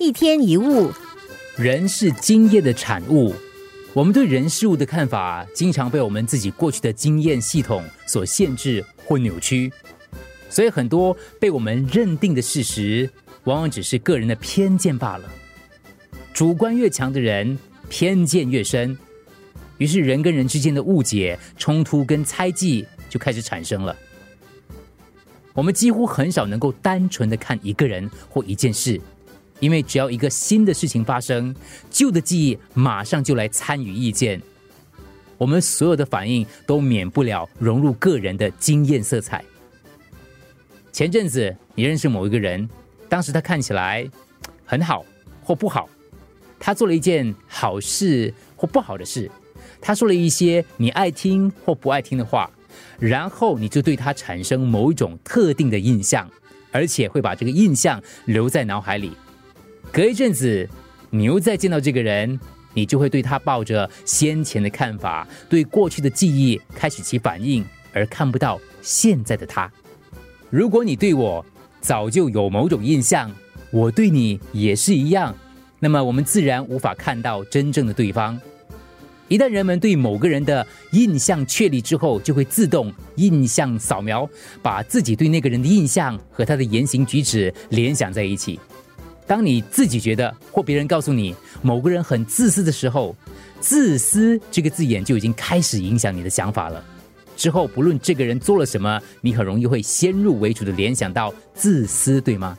一天一物，人是经验的产物。我们对人事物的看法，经常被我们自己过去的经验系统所限制或扭曲，所以很多被我们认定的事实，往往只是个人的偏见罢了。主观越强的人，偏见越深，于是人跟人之间的误解、冲突跟猜忌就开始产生了。我们几乎很少能够单纯的看一个人或一件事。因为只要一个新的事情发生，旧的记忆马上就来参与意见，我们所有的反应都免不了融入个人的经验色彩。前阵子你认识某一个人，当时他看起来很好或不好，他做了一件好事或不好的事，他说了一些你爱听或不爱听的话，然后你就对他产生某一种特定的印象，而且会把这个印象留在脑海里。隔一阵子，你又再见到这个人，你就会对他抱着先前的看法，对过去的记忆开始起反应，而看不到现在的他。如果你对我早就有某种印象，我对你也是一样，那么我们自然无法看到真正的对方。一旦人们对某个人的印象确立之后，就会自动印象扫描，把自己对那个人的印象和他的言行举止联想在一起。当你自己觉得或别人告诉你某个人很自私的时候，“自私”这个字眼就已经开始影响你的想法了。之后不论这个人做了什么，你很容易会先入为主的联想到自私，对吗？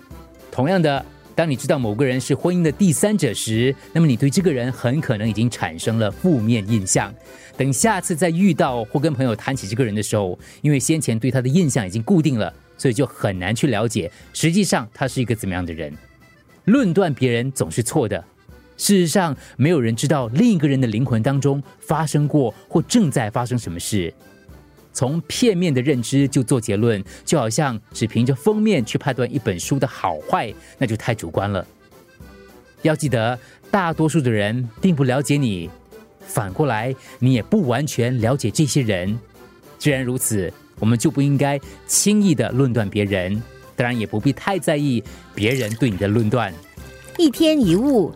同样的，当你知道某个人是婚姻的第三者时，那么你对这个人很可能已经产生了负面印象。等下次再遇到或跟朋友谈起这个人的时候，因为先前对他的印象已经固定了，所以就很难去了解实际上他是一个怎么样的人。论断别人总是错的。事实上，没有人知道另一个人的灵魂当中发生过或正在发生什么事。从片面的认知就做结论，就好像只凭着封面去判断一本书的好坏，那就太主观了。要记得，大多数的人并不了解你，反过来，你也不完全了解这些人。既然如此，我们就不应该轻易的论断别人。当然也不必太在意别人对你的论断。一天一物，